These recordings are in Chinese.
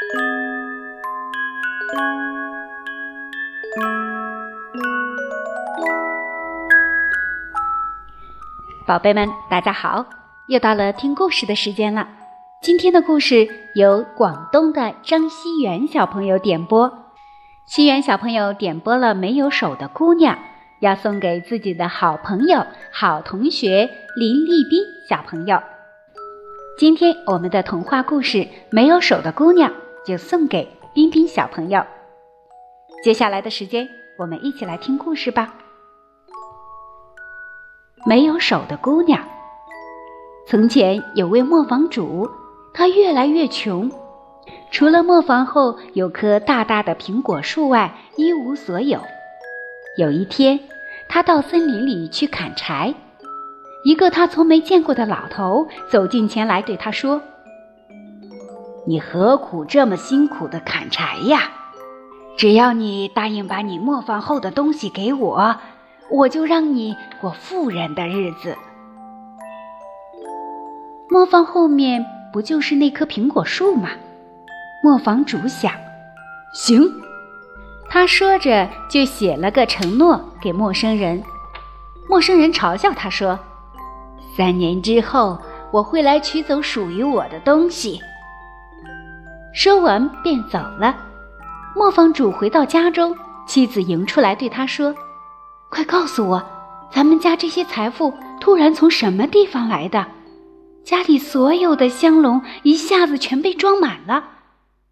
宝贝们，大家好！又到了听故事的时间了。今天的故事由广东的张熙元小朋友点播。熙元小朋友点播了《没有手的姑娘》，要送给自己的好朋友、好同学林立斌小朋友。今天我们的童话故事《没有手的姑娘》就送给彬彬小朋友。接下来的时间，我们一起来听故事吧。没有手的姑娘。从前有位磨坊主，他越来越穷，除了磨坊后有棵大大的苹果树外，一无所有。有一天，他到森林里去砍柴，一个他从没见过的老头走近前来对他说：“你何苦这么辛苦的砍柴呀？只要你答应把你磨坊后的东西给我。”我就让你过富人的日子。磨坊后面不就是那棵苹果树吗？磨坊主想，行。他说着就写了个承诺给陌生人。陌生人嘲笑他说：“三年之后我会来取走属于我的东西。”说完便走了。磨坊主回到家中，妻子迎出来对他说。快告诉我，咱们家这些财富突然从什么地方来的？家里所有的香笼一下子全被装满了，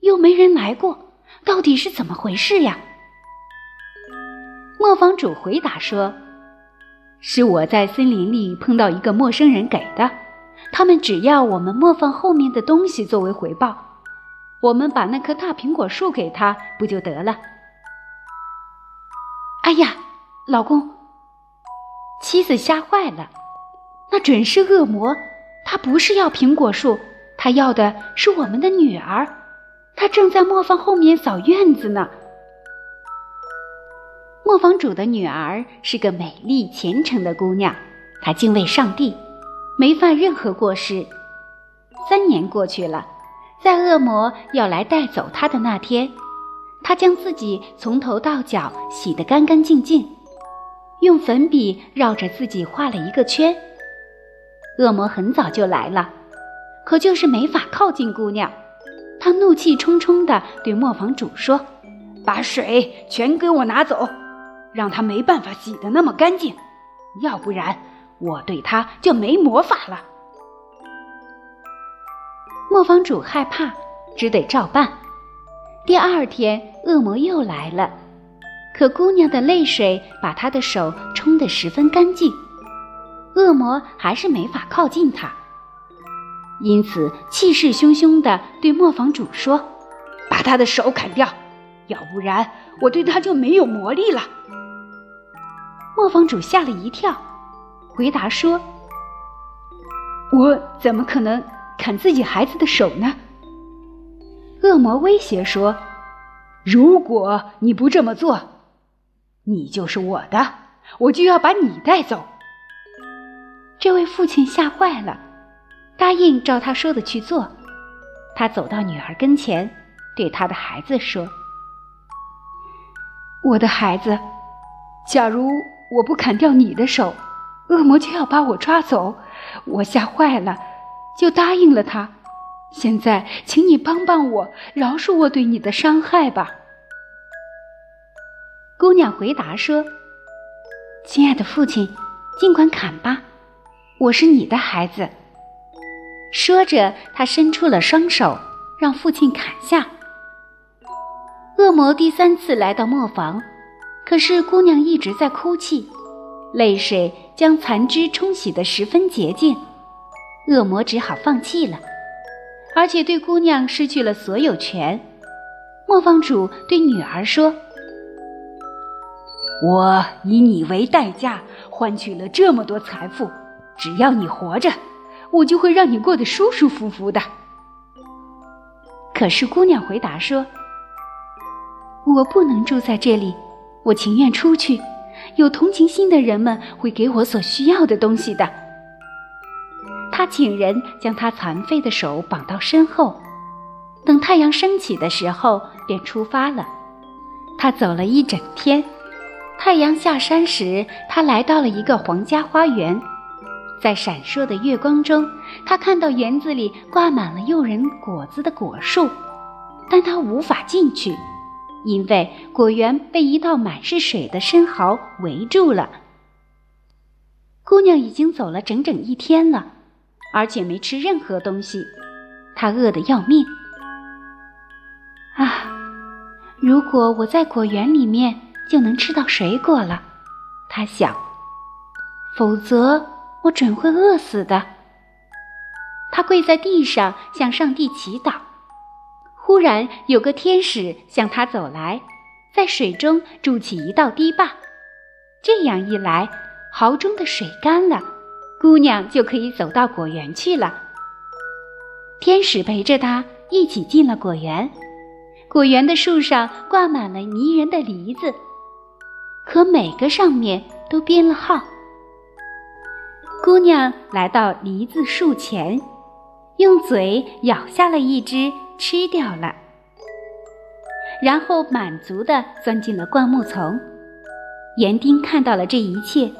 又没人来过，到底是怎么回事呀？磨坊主回答说：“是我在森林里碰到一个陌生人给的，他们只要我们磨坊后面的东西作为回报，我们把那棵大苹果树给他不就得了？”哎呀！老公，妻子吓坏了，那准是恶魔。他不是要苹果树，他要的是我们的女儿。他正在磨坊后面扫院子呢。磨坊主的女儿是个美丽虔诚的姑娘，她敬畏上帝，没犯任何过失。三年过去了，在恶魔要来带走她的那天，她将自己从头到脚洗得干干净净。用粉笔绕着自己画了一个圈。恶魔很早就来了，可就是没法靠近姑娘。他怒气冲冲地对磨坊主说：“把水全给我拿走，让他没办法洗得那么干净，要不然我对他就没魔法了。”磨坊主害怕，只得照办。第二天，恶魔又来了。可姑娘的泪水把她的手冲得十分干净，恶魔还是没法靠近她，因此气势汹汹地对磨坊主说：“把他的手砍掉，要不然我对他就没有魔力了。”磨坊主吓了一跳，回答说：“我怎么可能砍自己孩子的手呢？”恶魔威胁说：“如果你不这么做。”你就是我的，我就要把你带走。这位父亲吓坏了，答应照他说的去做。他走到女儿跟前，对他的孩子说：“我的孩子，假如我不砍掉你的手，恶魔就要把我抓走。我吓坏了，就答应了他。现在，请你帮帮我，饶恕我对你的伤害吧。”姑娘回答说：“亲爱的父亲，尽管砍吧，我是你的孩子。”说着，她伸出了双手，让父亲砍下。恶魔第三次来到磨坊，可是姑娘一直在哭泣，泪水将残肢冲洗得十分洁净。恶魔只好放弃了，而且对姑娘失去了所有权。磨坊主对女儿说。我以你为代价换取了这么多财富，只要你活着，我就会让你过得舒舒服服的。可是姑娘回答说：“我不能住在这里，我情愿出去，有同情心的人们会给我所需要的东西的。”他请人将他残废的手绑到身后，等太阳升起的时候，便出发了。他走了一整天。太阳下山时，他来到了一个皇家花园。在闪烁的月光中，他看到园子里挂满了诱人果子的果树，但他无法进去，因为果园被一道满是水的深壕围住了。姑娘已经走了整整一天了，而且没吃任何东西，他饿得要命。啊，如果我在果园里面就能吃到水果了，他想，否则。我准会饿死的。他跪在地上向上帝祈祷。忽然有个天使向他走来，在水中筑起一道堤坝。这样一来，壕中的水干了，姑娘就可以走到果园去了。天使陪着她一起进了果园。果园的树上挂满了迷人的梨子，可每个上面都编了号。姑娘来到梨子树前，用嘴咬下了一只，吃掉了，然后满足地钻进了灌木丛。园丁看到了这一切，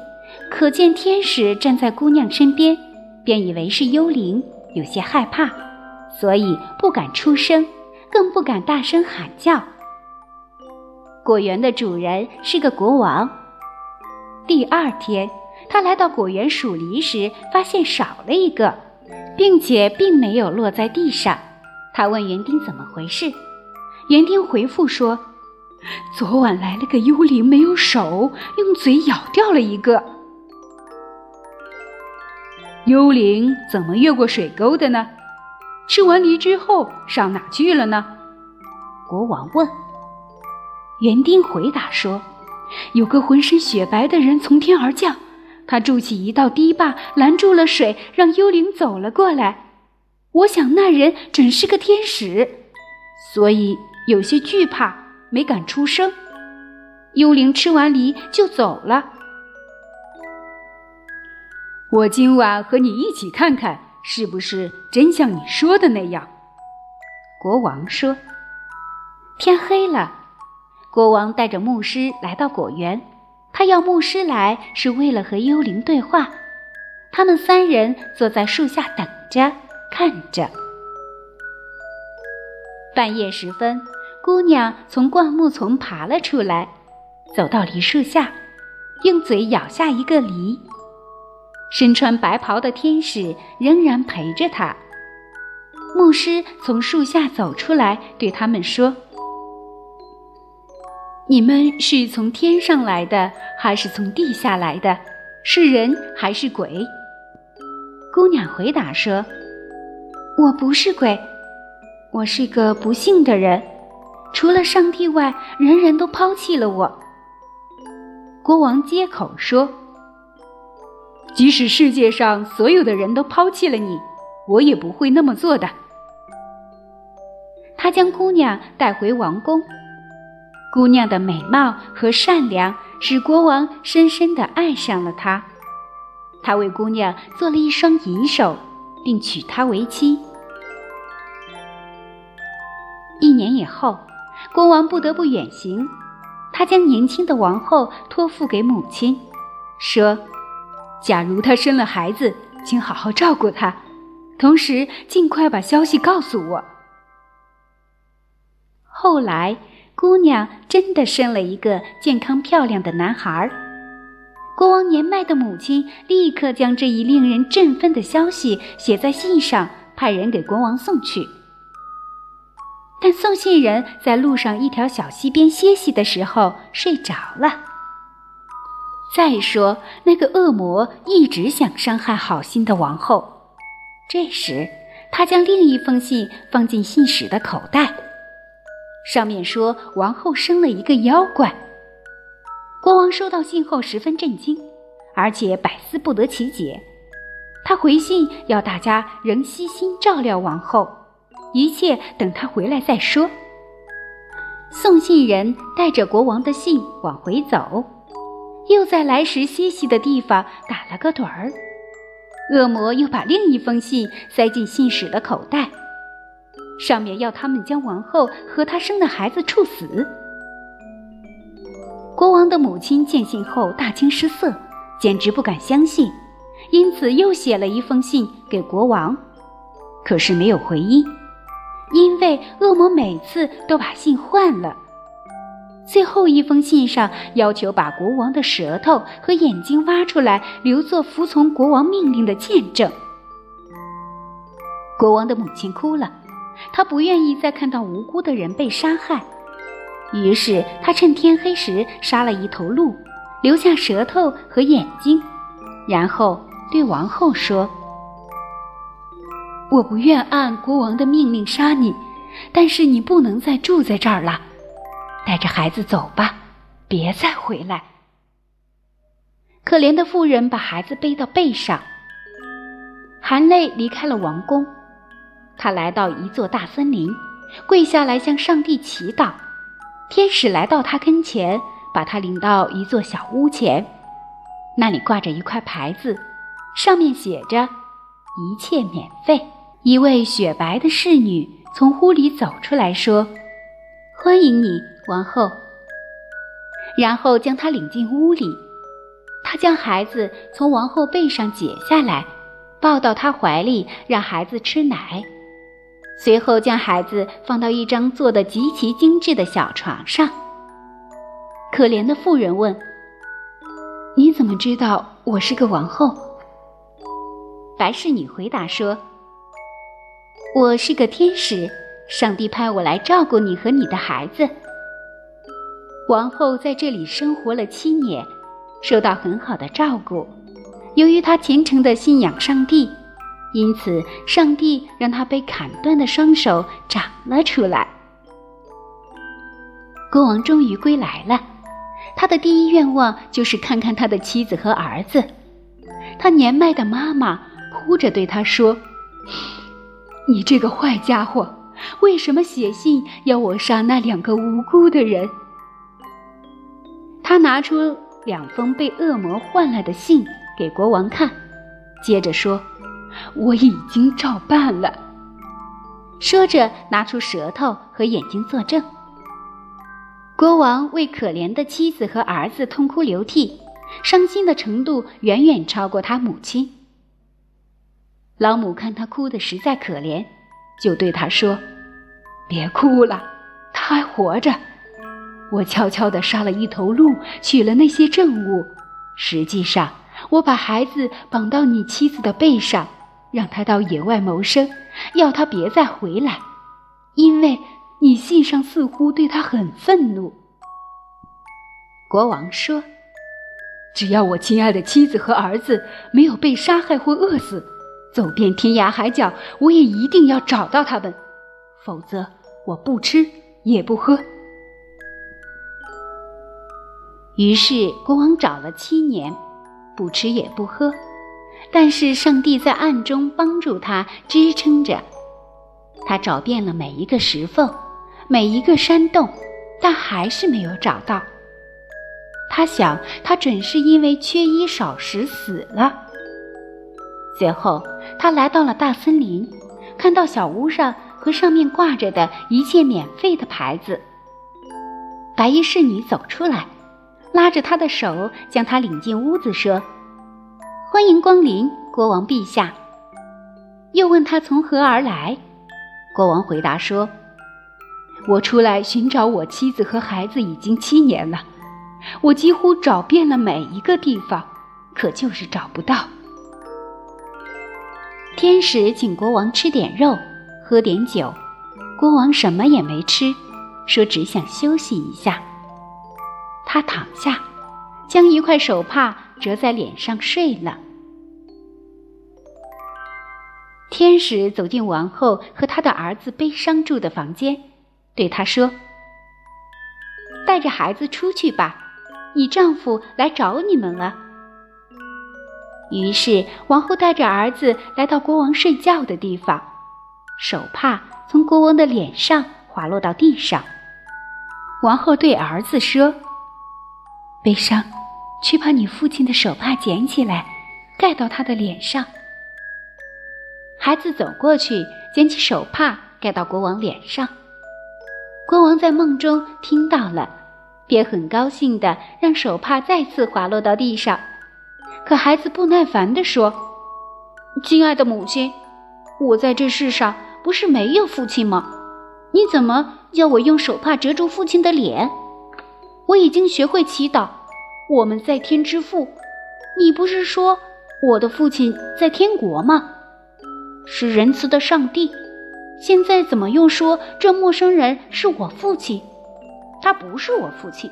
可见天使站在姑娘身边，便以为是幽灵，有些害怕，所以不敢出声，更不敢大声喊叫。果园的主人是个国王。第二天。他来到果园数梨时，发现少了一个，并且并没有落在地上。他问园丁怎么回事，园丁回复说：“昨晚来了个幽灵，没有手，用嘴咬掉了一个。”幽灵怎么越过水沟的呢？吃完梨之后上哪去了呢？国王问。园丁回答说：“有个浑身雪白的人从天而降。”他筑起一道堤坝，拦住了水，让幽灵走了过来。我想那人准是个天使，所以有些惧怕，没敢出声。幽灵吃完梨就走了。我今晚和你一起看看，是不是真像你说的那样？国王说。天黑了，国王带着牧师来到果园。他要牧师来，是为了和幽灵对话。他们三人坐在树下等着，看着。半夜时分，姑娘从灌木丛爬了出来，走到梨树下，用嘴咬下一个梨。身穿白袍的天使仍然陪着他。牧师从树下走出来，对他们说。你们是从天上来的，还是从地下来的？是人还是鬼？姑娘回答说：“我不是鬼，我是个不幸的人。除了上帝外，人人都抛弃了我。”国王接口说：“即使世界上所有的人都抛弃了你，我也不会那么做的。”他将姑娘带回王宫。姑娘的美貌和善良使国王深深地爱上了她。他为姑娘做了一双银手，并娶她为妻。一年以后，国王不得不远行，他将年轻的王后托付给母亲，说：“假如她生了孩子，请好好照顾她，同时尽快把消息告诉我。”后来。姑娘真的生了一个健康漂亮的男孩。国王年迈的母亲立刻将这一令人振奋的消息写在信上，派人给国王送去。但送信人在路上一条小溪边歇息的时候睡着了。再说，那个恶魔一直想伤害好心的王后。这时，他将另一封信放进信使的口袋。上面说王后生了一个妖怪。国王收到信后十分震惊，而且百思不得其解。他回信要大家仍悉心照料王后，一切等他回来再说。送信人带着国王的信往回走，又在来时歇息的地方打了个盹儿。恶魔又把另一封信塞进信使的口袋。上面要他们将王后和她生的孩子处死。国王的母亲见信后大惊失色，简直不敢相信，因此又写了一封信给国王，可是没有回音，因为恶魔每次都把信换了。最后一封信上要求把国王的舌头和眼睛挖出来，留作服从国王命令的见证。国王的母亲哭了，她不愿意再看到无辜的人被杀害，于是她趁天黑时杀了一头鹿，留下舌头和眼睛，然后对王后说：“我不愿按国王的命令杀你，但是你不能再住在这儿了。”带着孩子走吧，别再回来。可怜的妇人把孩子背到背上，含泪离开了王宫。他来到一座大森林，跪下来向上帝祈祷。天使来到他跟前，把他领到一座小屋前，那里挂着一块牌子，上面写着“一切免费”。一位雪白的侍女从屋里走出来说：“欢迎你。”王后，然后将他领进屋里。他将孩子从王后背上解下来，抱到她怀里，让孩子吃奶。随后将孩子放到一张做的极其精致的小床上。可怜的妇人问：“你怎么知道我是个王后？”白侍女回答说：“我是个天使，上帝派我来照顾你和你的孩子。”王后在这里生活了七年，受到很好的照顾。由于她虔诚的信仰上帝，因此上帝让她被砍断的双手长了出来。国王终于归来了，他的第一愿望就是看看他的妻子和儿子。他年迈的妈妈哭着对他说：“你这个坏家伙，为什么写信要我杀那两个无辜的人？”他拿出两封被恶魔换了的信给国王看，接着说：“我已经照办了。”说着，拿出舌头和眼睛作证。国王为可怜的妻子和儿子痛哭流涕，伤心的程度远远超过他母亲。老母看他哭得实在可怜，就对他说：“别哭了，他还活着。”我悄悄地杀了一头鹿，取了那些证物。实际上，我把孩子绑到你妻子的背上，让他到野外谋生，要他别再回来，因为你信上似乎对他很愤怒。国王说：“只要我亲爱的妻子和儿子没有被杀害或饿死，走遍天涯海角，我也一定要找到他们，否则我不吃也不喝。”于是国王找了七年，不吃也不喝，但是上帝在暗中帮助他支撑着。他找遍了每一个石缝，每一个山洞，但还是没有找到。他想，他准是因为缺衣少食死了。随后，他来到了大森林，看到小屋上和上面挂着的一切免费的牌子。白衣侍女走出来。拉着他的手，将他领进屋子，说：“欢迎光临，国王陛下。”又问他从何而来。国王回答说：“我出来寻找我妻子和孩子已经七年了，我几乎找遍了每一个地方，可就是找不到。”天使请国王吃点肉，喝点酒，国王什么也没吃，说只想休息一下。他躺下，将一块手帕折在脸上睡了。天使走进王后和她的儿子悲伤住的房间，对他说：“带着孩子出去吧，你丈夫来找你们了。”于是王后带着儿子来到国王睡觉的地方，手帕从国王的脸上滑落到地上。王后对儿子说。悲伤，去把你父亲的手帕捡起来，盖到他的脸上。孩子走过去，捡起手帕盖到国王脸上。国王在梦中听到了，便很高兴的让手帕再次滑落到地上。可孩子不耐烦地说：“亲爱的母亲，我在这世上不是没有父亲吗？你怎么要我用手帕遮住父亲的脸？我已经学会祈祷，我们在天之父。你不是说我的父亲在天国吗？是仁慈的上帝。现在怎么又说这陌生人是我父亲？他不是我父亲。”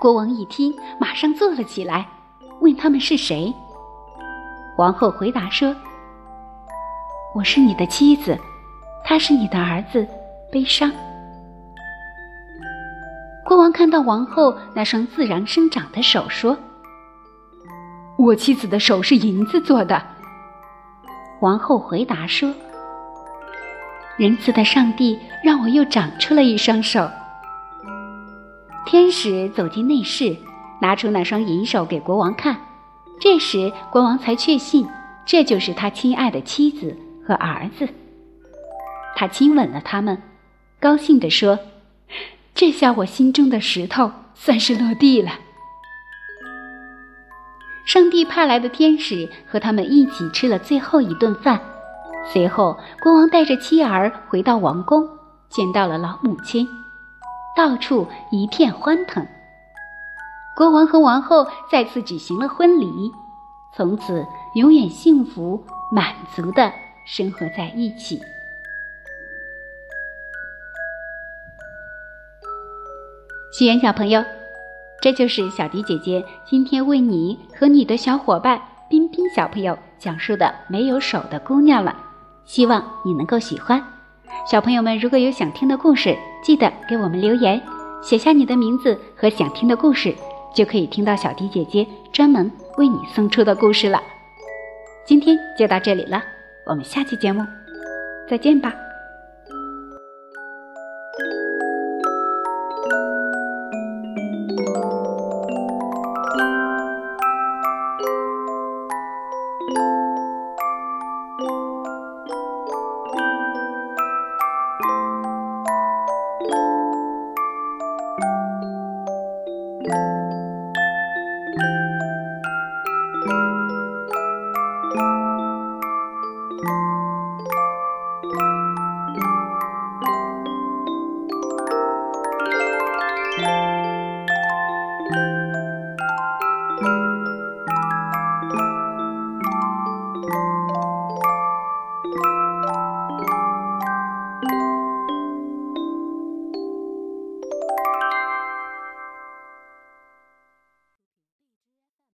国王一听，马上坐了起来，问他们是谁。王后回答说：“我是你的妻子，他是你的儿子，悲伤。”国王看到王后那双自然生长的手，说：“我妻子的手是银子做的。”王后回答说：“仁慈的上帝让我又长出了一双手。”天使走进内室，拿出那双银手给国王看。这时，国王才确信这就是他亲爱的妻子和儿子。他亲吻了他们，高兴地说：“这下我心中的石头算是落地了。”上帝派来的天使和他们一起吃了最后一顿饭。随后，国王带着妻儿回到王宫，见到了老母亲。到处一片欢腾，国王和王后再次举行了婚礼，从此永远幸福满足的生活在一起。喜欢小朋友，这就是小迪姐姐今天为你和你的小伙伴冰冰小朋友讲述的《没有手的姑娘》了，希望你能够喜欢。小朋友们，如果有想听的故事，记得给我们留言，写下你的名字和想听的故事，就可以听到小迪姐姐专门为你送出的故事了。今天就到这里了，我们下期节目再见吧。